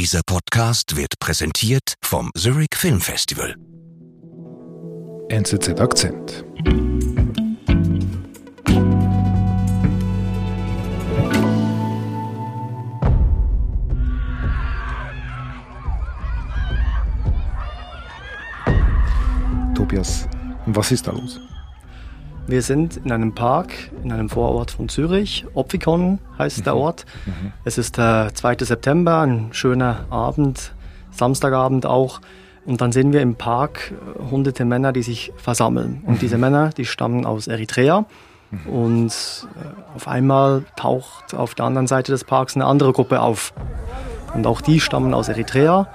Dieser Podcast wird präsentiert vom Zurich Film Festival. NZZ Akzent. Tobias, was ist da los? Wir sind in einem Park, in einem Vorort von Zürich. Opfikon heißt mhm. der Ort. Mhm. Es ist der 2. September, ein schöner Abend, Samstagabend auch. Und dann sehen wir im Park äh, hunderte Männer, die sich versammeln. Und diese mhm. Männer, die stammen aus Eritrea. Mhm. Und äh, auf einmal taucht auf der anderen Seite des Parks eine andere Gruppe auf. Und auch die stammen aus Eritrea.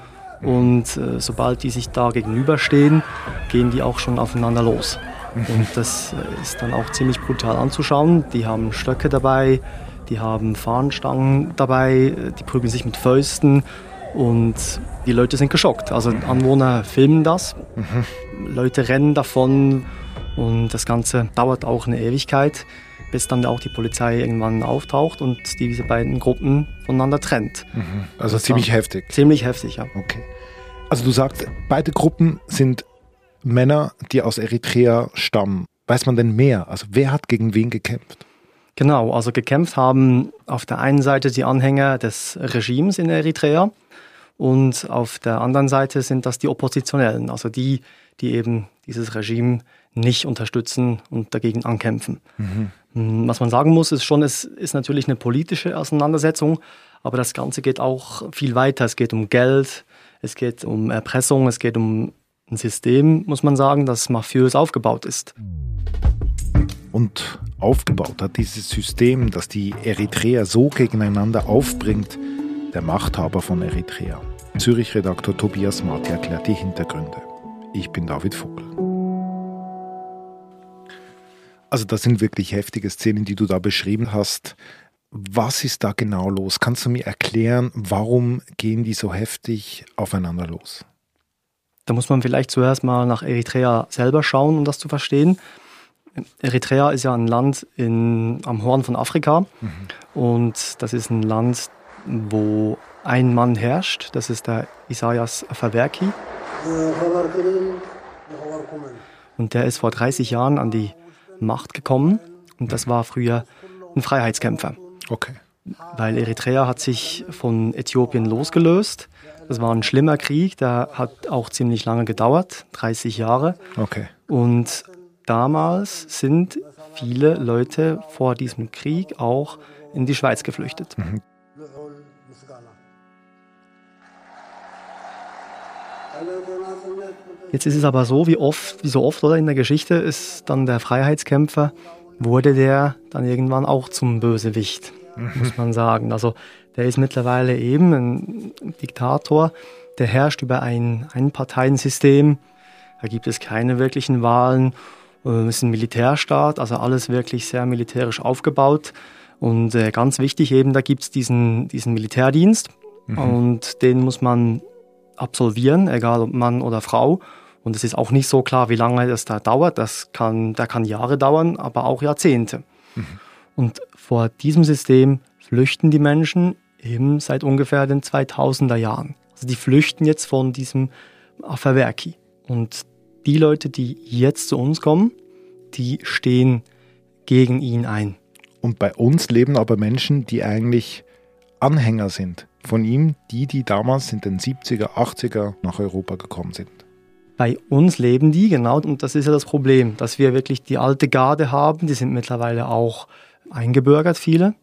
Und äh, sobald die sich da gegenüberstehen, gehen die auch schon aufeinander los. Und das ist dann auch ziemlich brutal anzuschauen. Die haben Stöcke dabei, die haben Fahnenstangen dabei, die prügeln sich mit Fäusten und die Leute sind geschockt. Also Anwohner filmen das, mhm. Leute rennen davon und das Ganze dauert auch eine Ewigkeit, bis dann auch die Polizei irgendwann auftaucht und diese beiden Gruppen voneinander trennt. Mhm. Also ziemlich heftig. Ziemlich heftig, ja. Okay. Also du sagst, beide Gruppen sind Männer, die aus Eritrea stammen. Weiß man denn mehr? Also wer hat gegen wen gekämpft? Genau, also gekämpft haben auf der einen Seite die Anhänger des Regimes in Eritrea und auf der anderen Seite sind das die Oppositionellen, also die, die eben dieses Regime nicht unterstützen und dagegen ankämpfen. Mhm. Hm, was man sagen muss, ist schon, es ist natürlich eine politische Auseinandersetzung, aber das Ganze geht auch viel weiter. Es geht um Geld, es geht um Erpressung, es geht um ein System, muss man sagen, das mafiös aufgebaut ist. Und aufgebaut hat dieses System, das die Eritreer so gegeneinander aufbringt, der Machthaber von Eritrea. Zürich-Redaktor Tobias Marti erklärt die Hintergründe. Ich bin David Vogel. Also das sind wirklich heftige Szenen, die du da beschrieben hast. Was ist da genau los? Kannst du mir erklären, warum gehen die so heftig aufeinander los? Da muss man vielleicht zuerst mal nach Eritrea selber schauen, um das zu verstehen. Eritrea ist ja ein Land in, am Horn von Afrika mhm. und das ist ein Land, wo ein Mann herrscht, das ist der Isaias Afwerki. Und der ist vor 30 Jahren an die Macht gekommen und das war früher ein Freiheitskämpfer. Okay. Weil Eritrea hat sich von Äthiopien losgelöst das war ein schlimmer Krieg, der hat auch ziemlich lange gedauert, 30 Jahre. Okay. Und damals sind viele Leute vor diesem Krieg auch in die Schweiz geflüchtet. Mhm. Jetzt ist es aber so, wie oft, wie so oft oder in der Geschichte ist dann der Freiheitskämpfer, wurde der dann irgendwann auch zum Bösewicht, mhm. muss man sagen. Also der ist mittlerweile eben ein Diktator, der herrscht über ein Einparteiensystem. Da gibt es keine wirklichen Wahlen. Es ist ein Militärstaat, also alles wirklich sehr militärisch aufgebaut. Und äh, ganz wichtig eben, da gibt es diesen, diesen Militärdienst mhm. und den muss man absolvieren, egal ob Mann oder Frau. Und es ist auch nicht so klar, wie lange das da dauert. Das kann, der kann Jahre dauern, aber auch Jahrzehnte. Mhm. Und vor diesem System flüchten die Menschen eben seit ungefähr den 2000er Jahren. Also die flüchten jetzt von diesem Afawerki. Und die Leute, die jetzt zu uns kommen, die stehen gegen ihn ein. Und bei uns leben aber Menschen, die eigentlich Anhänger sind von ihm, die, die damals in den 70er, 80er nach Europa gekommen sind. Bei uns leben die, genau, und das ist ja das Problem, dass wir wirklich die alte Garde haben, die sind mittlerweile auch eingebürgert, viele.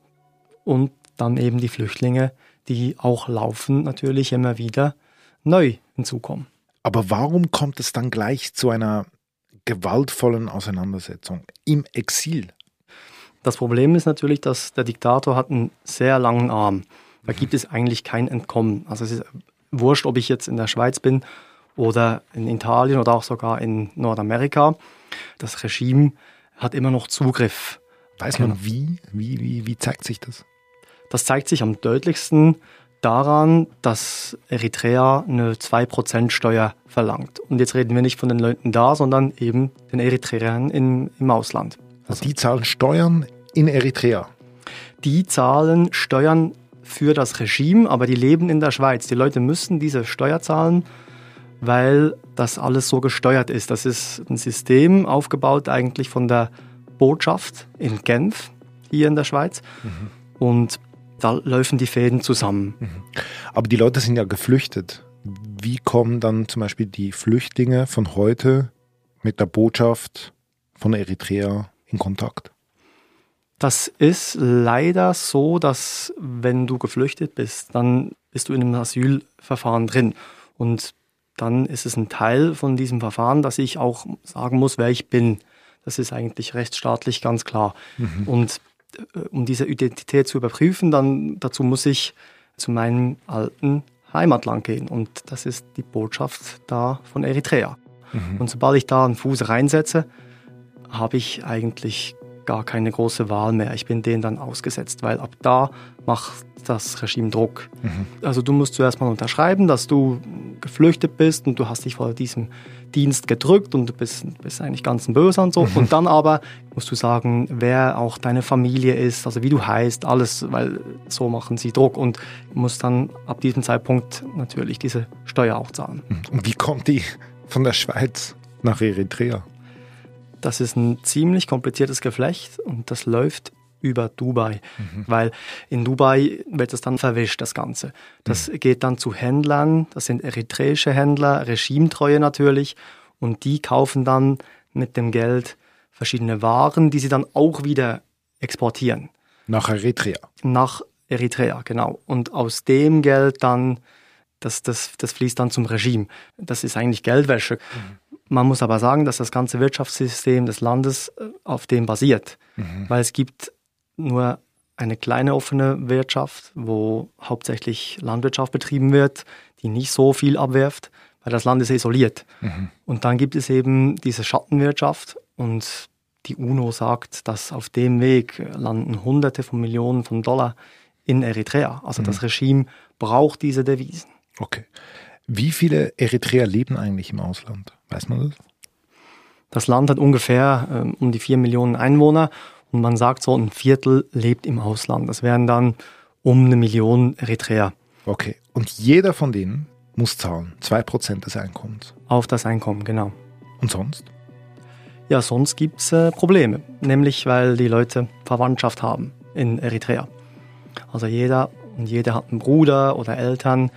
Und dann eben die Flüchtlinge, die auch laufend natürlich immer wieder neu hinzukommen. Aber warum kommt es dann gleich zu einer gewaltvollen Auseinandersetzung im Exil? Das Problem ist natürlich, dass der Diktator hat einen sehr langen Arm. Da gibt es eigentlich kein Entkommen. Also es ist wurscht, ob ich jetzt in der Schweiz bin oder in Italien oder auch sogar in Nordamerika. Das Regime hat immer noch Zugriff. Weiß man wie? Wie, wie, wie zeigt sich das? Das zeigt sich am deutlichsten daran, dass Eritrea eine 2% Steuer verlangt. Und jetzt reden wir nicht von den Leuten da, sondern eben den Eritreern in, im Ausland. Also die zahlen Steuern in Eritrea? Die zahlen Steuern für das Regime, aber die leben in der Schweiz. Die Leute müssen diese Steuer zahlen, weil das alles so gesteuert ist. Das ist ein System aufgebaut eigentlich von der Botschaft in Genf hier in der Schweiz. Mhm. Und da laufen die Fäden zusammen. Mhm. Aber die Leute sind ja geflüchtet. Wie kommen dann zum Beispiel die Flüchtlinge von heute mit der Botschaft von Eritrea in Kontakt? Das ist leider so, dass wenn du geflüchtet bist, dann bist du in einem Asylverfahren drin. Und dann ist es ein Teil von diesem Verfahren, dass ich auch sagen muss, wer ich bin. Das ist eigentlich rechtsstaatlich ganz klar. Mhm. Und äh, um diese Identität zu überprüfen, dann dazu muss ich zu meinem alten Heimatland gehen. Und das ist die Botschaft da von Eritrea. Mhm. Und sobald ich da einen Fuß reinsetze, habe ich eigentlich gar keine große Wahl mehr. Ich bin denen dann ausgesetzt, weil ab da macht das Regime Druck. Mhm. Also du musst zuerst mal unterschreiben, dass du geflüchtet bist und du hast dich vor diesem Dienst gedrückt und du bist, bist eigentlich ganz ein Böser und so. Mhm. Und dann aber musst du sagen, wer auch deine Familie ist, also wie du heißt, alles, weil so machen sie Druck und musst dann ab diesem Zeitpunkt natürlich diese Steuer auch zahlen. Mhm. Und wie kommt die von der Schweiz nach Eritrea? Das ist ein ziemlich kompliziertes Geflecht und das läuft über Dubai, mhm. weil in Dubai wird es dann verwischt, das Ganze. Das mhm. geht dann zu Händlern, das sind eritreische Händler, regimetreue natürlich, und die kaufen dann mit dem Geld verschiedene Waren, die sie dann auch wieder exportieren. Nach Eritrea. Nach Eritrea, genau. Und aus dem Geld dann, das, das, das fließt dann zum Regime. Das ist eigentlich Geldwäsche. Mhm. Man muss aber sagen, dass das ganze Wirtschaftssystem des Landes äh, auf dem basiert, mhm. weil es gibt nur eine kleine offene Wirtschaft, wo hauptsächlich Landwirtschaft betrieben wird, die nicht so viel abwerft, weil das Land ist isoliert. Mhm. Und dann gibt es eben diese Schattenwirtschaft und die UNO sagt, dass auf dem Weg landen Hunderte von Millionen von Dollar in Eritrea. Also mhm. das Regime braucht diese Devisen. Okay. Wie viele Eritreer leben eigentlich im Ausland? Weiß man das? Das Land hat ungefähr ähm, um die vier Millionen Einwohner und man sagt so, ein Viertel lebt im Ausland. Das wären dann um eine Million Eritreer. Okay. Und jeder von denen muss zahlen, zwei Prozent des Einkommens. Auf das Einkommen, genau. Und sonst? Ja, sonst gibt es äh, Probleme. Nämlich, weil die Leute Verwandtschaft haben in Eritrea. Also jeder und jede hat einen Bruder oder Eltern,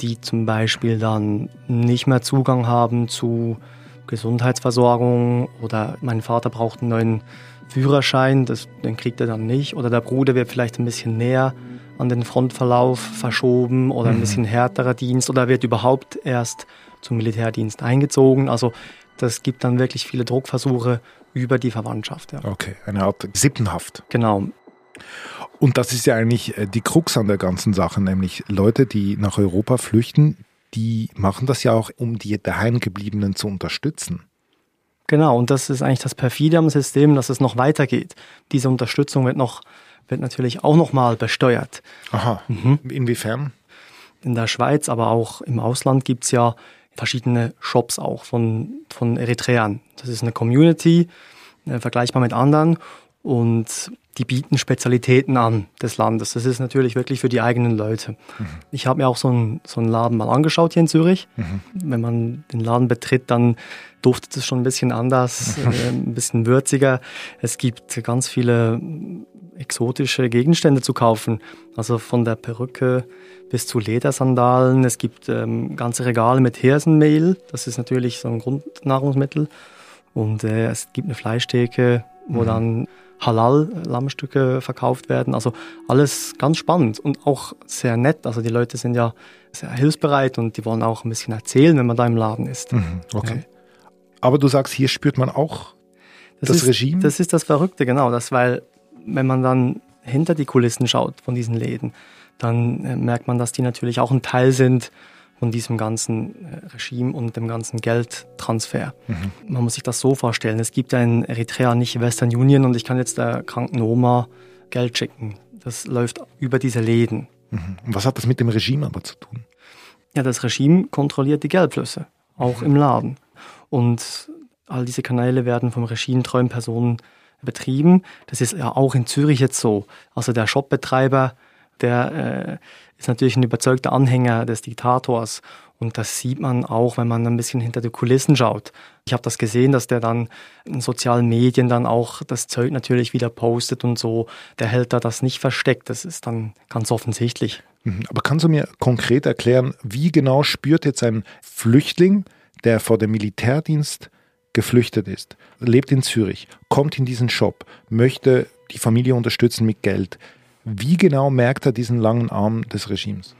die zum Beispiel dann nicht mehr Zugang haben zu Gesundheitsversorgung oder mein Vater braucht einen neuen Führerschein, das, den kriegt er dann nicht. Oder der Bruder wird vielleicht ein bisschen näher an den Frontverlauf verschoben oder ein mhm. bisschen härterer Dienst oder wird überhaupt erst zum Militärdienst eingezogen. Also das gibt dann wirklich viele Druckversuche über die Verwandtschaft. Ja. Okay, eine Art Sippenhaft. Genau. Und das ist ja eigentlich äh, die Krux an der ganzen Sache, nämlich Leute, die nach Europa flüchten, die machen das ja auch, um die daheimgebliebenen zu unterstützen. Genau, und das ist eigentlich das perfide am System, dass es noch weitergeht. Diese Unterstützung wird noch, wird natürlich auch nochmal besteuert. Aha. Mhm. Inwiefern? In der Schweiz, aber auch im Ausland gibt es ja verschiedene Shops auch von, von Eritreern. Das ist eine Community, äh, vergleichbar mit anderen. Und die bieten Spezialitäten an des Landes. Das ist natürlich wirklich für die eigenen Leute. Mhm. Ich habe mir auch so einen, so einen Laden mal angeschaut hier in Zürich. Mhm. Wenn man den Laden betritt, dann duftet es schon ein bisschen anders, äh, ein bisschen würziger. Es gibt ganz viele exotische Gegenstände zu kaufen. Also von der Perücke bis zu Ledersandalen. Es gibt ähm, ganze Regale mit Hirsenmehl. Das ist natürlich so ein Grundnahrungsmittel. Und äh, es gibt eine Fleischtheke, wo mhm. dann Halal-Lammstücke verkauft werden. Also alles ganz spannend und auch sehr nett. Also die Leute sind ja sehr hilfsbereit und die wollen auch ein bisschen erzählen, wenn man da im Laden ist. Mhm, okay. Ja. Aber du sagst, hier spürt man auch das, das ist, Regime? Das ist das Verrückte, genau. Das, weil, wenn man dann hinter die Kulissen schaut von diesen Läden, dann äh, merkt man, dass die natürlich auch ein Teil sind von diesem ganzen äh, Regime und dem ganzen Geldtransfer. Mhm. Man muss sich das so vorstellen. Es gibt ja in Eritrea nicht Western Union und ich kann jetzt der kranken Oma Geld schicken. Das läuft über diese Läden. Mhm. Und was hat das mit dem Regime aber zu tun? Ja, das Regime kontrolliert die Geldflüsse, auch mhm. im Laden. Und all diese Kanäle werden vom regimetreuen Personen betrieben. Das ist ja auch in Zürich jetzt so. Also der Shopbetreiber der äh, ist natürlich ein überzeugter Anhänger des Diktators. Und das sieht man auch, wenn man ein bisschen hinter die Kulissen schaut. Ich habe das gesehen, dass der dann in sozialen Medien dann auch das Zeug natürlich wieder postet und so. Der hält da das nicht versteckt. Das ist dann ganz offensichtlich. Mhm. Aber kannst du mir konkret erklären, wie genau spürt jetzt ein Flüchtling, der vor dem Militärdienst geflüchtet ist, lebt in Zürich, kommt in diesen Shop, möchte die Familie unterstützen mit Geld. Wie genau merkt er diesen langen Arm des Regimes?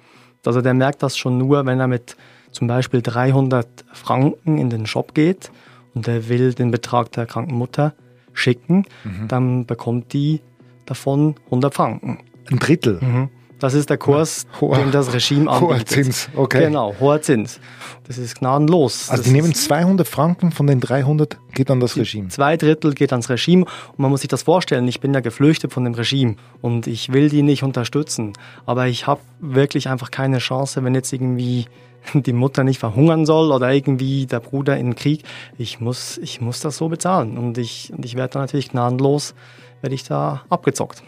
Also der merkt das schon nur, wenn er mit zum Beispiel 300 Franken in den Shop geht und er will den Betrag der kranken Mutter schicken, mhm. dann bekommt die davon 100 Franken. Ein Drittel? Mhm. Das ist der Kurs, hoher, den das Regime anbietet. Hoher Zins, okay. Genau, hoher Zins. Das ist gnadenlos. Also das die nehmen 200 Franken von den 300, geht an das Regime? Zwei Drittel geht ans Regime und man muss sich das vorstellen, ich bin ja geflüchtet von dem Regime und ich will die nicht unterstützen, aber ich habe wirklich einfach keine Chance, wenn jetzt irgendwie die Mutter nicht verhungern soll oder irgendwie der Bruder in den Krieg. Ich muss, ich muss das so bezahlen und ich, und ich werde da natürlich gnadenlos, werde ich da abgezockt.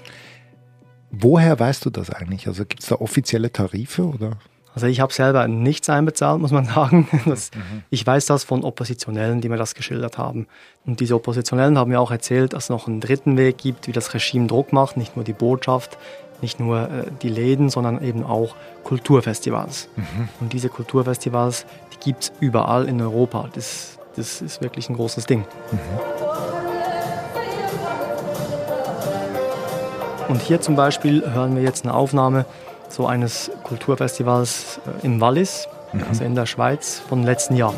Woher weißt du das eigentlich? Also gibt es da offizielle Tarife oder? Also ich habe selber nichts einbezahlt, muss man sagen. Das, mhm. Ich weiß das von Oppositionellen, die mir das geschildert haben. Und diese Oppositionellen haben mir auch erzählt, dass es noch einen dritten Weg gibt, wie das Regime Druck macht. Nicht nur die Botschaft, nicht nur äh, die Läden, sondern eben auch Kulturfestivals. Mhm. Und diese Kulturfestivals, die gibt es überall in Europa. Das, das ist wirklich ein großes Ding. Mhm. Und hier zum Beispiel hören wir jetzt eine Aufnahme so eines Kulturfestivals äh, im Wallis, mhm. also in der Schweiz, von letzten Jahr.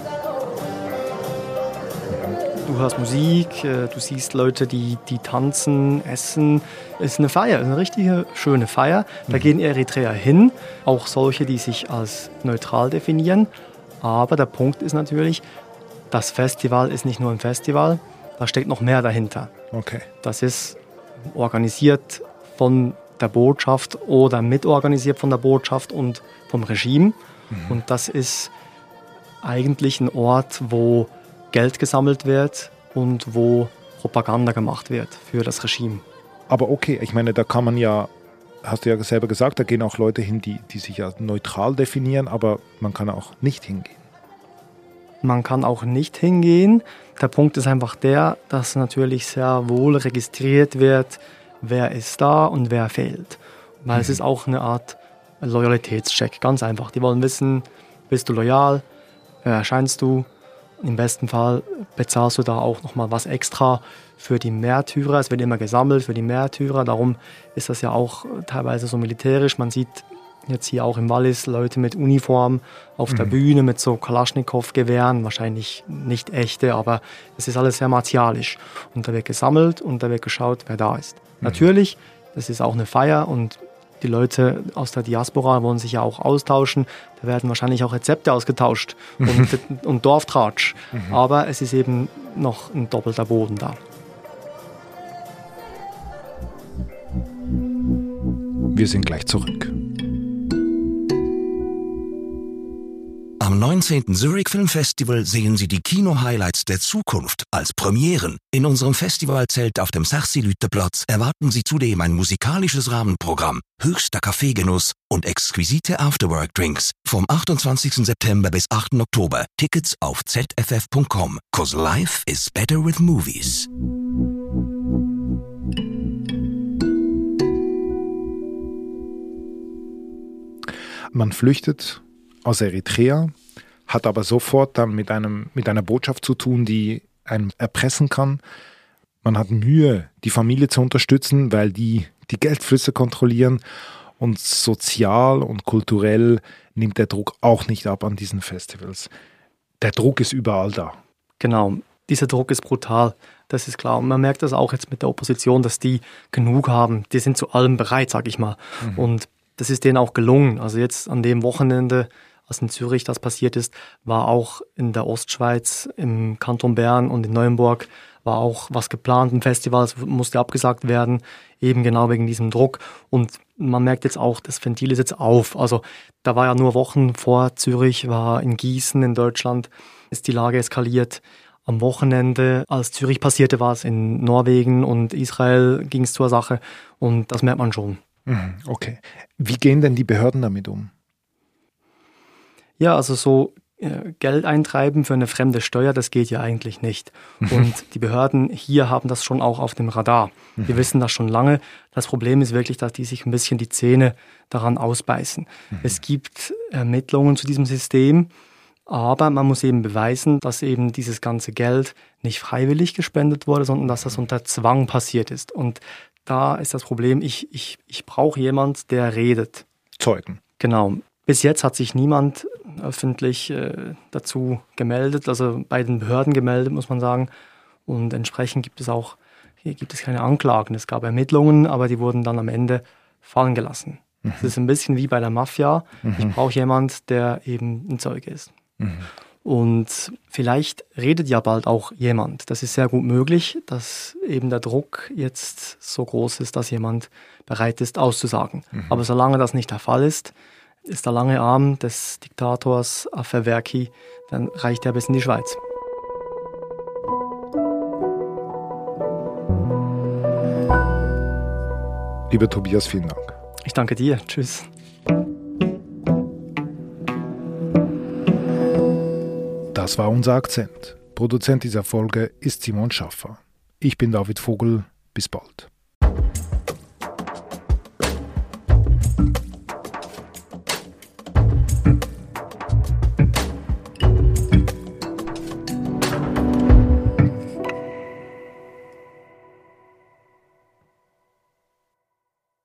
Du hörst Musik, äh, du siehst Leute, die, die tanzen, essen. Es ist eine Feier, eine richtige schöne Feier. Da mhm. gehen Eritreer hin, auch solche, die sich als neutral definieren. Aber der Punkt ist natürlich, das Festival ist nicht nur ein Festival, da steckt noch mehr dahinter. Okay. Das ist organisiert von der Botschaft oder mitorganisiert von der Botschaft und vom Regime. Mhm. Und das ist eigentlich ein Ort, wo Geld gesammelt wird und wo Propaganda gemacht wird für das Regime. Aber okay, ich meine, da kann man ja, hast du ja selber gesagt, da gehen auch Leute hin, die, die sich ja neutral definieren, aber man kann auch nicht hingehen. Man kann auch nicht hingehen. Der Punkt ist einfach der, dass natürlich sehr wohl registriert wird, wer ist da und wer fehlt. Weil mhm. es ist auch eine Art Loyalitätscheck, ganz einfach. Die wollen wissen, bist du loyal, erscheinst du, im besten Fall bezahlst du da auch nochmal was extra für die Märtyrer. Es wird immer gesammelt für die Märtyrer. Darum ist das ja auch teilweise so militärisch. Man sieht jetzt hier auch im Wallis Leute mit Uniform auf mhm. der Bühne mit so Kalaschnikow-Gewehren, wahrscheinlich nicht echte, aber es ist alles sehr martialisch. Und da wird gesammelt und da wird geschaut, wer da ist. Mhm. Natürlich, das ist auch eine Feier und die Leute aus der Diaspora wollen sich ja auch austauschen. Da werden wahrscheinlich auch Rezepte ausgetauscht und, und Dorftratsch. Mhm. Aber es ist eben noch ein doppelter Boden da. Wir sind gleich zurück. Am 19. Zurich Film Festival sehen Sie die Kino-Highlights der Zukunft als Premieren. In unserem Festivalzelt auf dem Sachsi-Lütterplatz erwarten Sie zudem ein musikalisches Rahmenprogramm, höchster Kaffeegenuss und exquisite Afterwork-Drinks vom 28. September bis 8. Oktober. Tickets auf zff.com. Cause life is better with movies. Man flüchtet aus Eritrea, hat aber sofort dann mit, einem, mit einer Botschaft zu tun, die einen erpressen kann. Man hat Mühe, die Familie zu unterstützen, weil die die Geldflüsse kontrollieren. Und sozial und kulturell nimmt der Druck auch nicht ab an diesen Festivals. Der Druck ist überall da. Genau, dieser Druck ist brutal. Das ist klar. Und man merkt das auch jetzt mit der Opposition, dass die genug haben. Die sind zu allem bereit, sag ich mal. Mhm. Und das ist denen auch gelungen. Also jetzt an dem Wochenende was in Zürich das passiert ist, war auch in der Ostschweiz, im Kanton Bern und in Neuenburg war auch was geplant. Ein Festival musste abgesagt werden, eben genau wegen diesem Druck. Und man merkt jetzt auch, das Ventil ist jetzt auf. Also da war ja nur Wochen vor Zürich, war in Gießen in Deutschland, ist die Lage eskaliert. Am Wochenende, als Zürich passierte, war es in Norwegen und Israel ging es zur Sache. Und das merkt man schon. Mhm, okay. Wie gehen denn die Behörden damit um? Ja, also so äh, Geld eintreiben für eine fremde Steuer, das geht ja eigentlich nicht. Und die Behörden hier haben das schon auch auf dem Radar. Wir mhm. wissen das schon lange. Das Problem ist wirklich, dass die sich ein bisschen die Zähne daran ausbeißen. Mhm. Es gibt Ermittlungen zu diesem System, aber man muss eben beweisen, dass eben dieses ganze Geld nicht freiwillig gespendet wurde, sondern dass das unter Zwang passiert ist. Und da ist das Problem, ich, ich, ich brauche jemand, der redet. Zeugen. Genau. Bis jetzt hat sich niemand öffentlich äh, dazu gemeldet, also bei den Behörden gemeldet, muss man sagen. Und entsprechend gibt es auch, hier gibt es keine Anklagen. Es gab Ermittlungen, aber die wurden dann am Ende fallen gelassen. Es mhm. ist ein bisschen wie bei der Mafia. Mhm. Ich brauche jemand, der eben ein Zeuge ist. Mhm. Und vielleicht redet ja bald auch jemand. Das ist sehr gut möglich, dass eben der Druck jetzt so groß ist, dass jemand bereit ist auszusagen. Mhm. Aber solange das nicht der Fall ist, ist der lange Arm des Diktators Afewerki, dann reicht er bis in die Schweiz. Lieber Tobias, vielen Dank. Ich danke dir. Tschüss. Das war unser Akzent. Produzent dieser Folge ist Simon Schaffer. Ich bin David Vogel. Bis bald.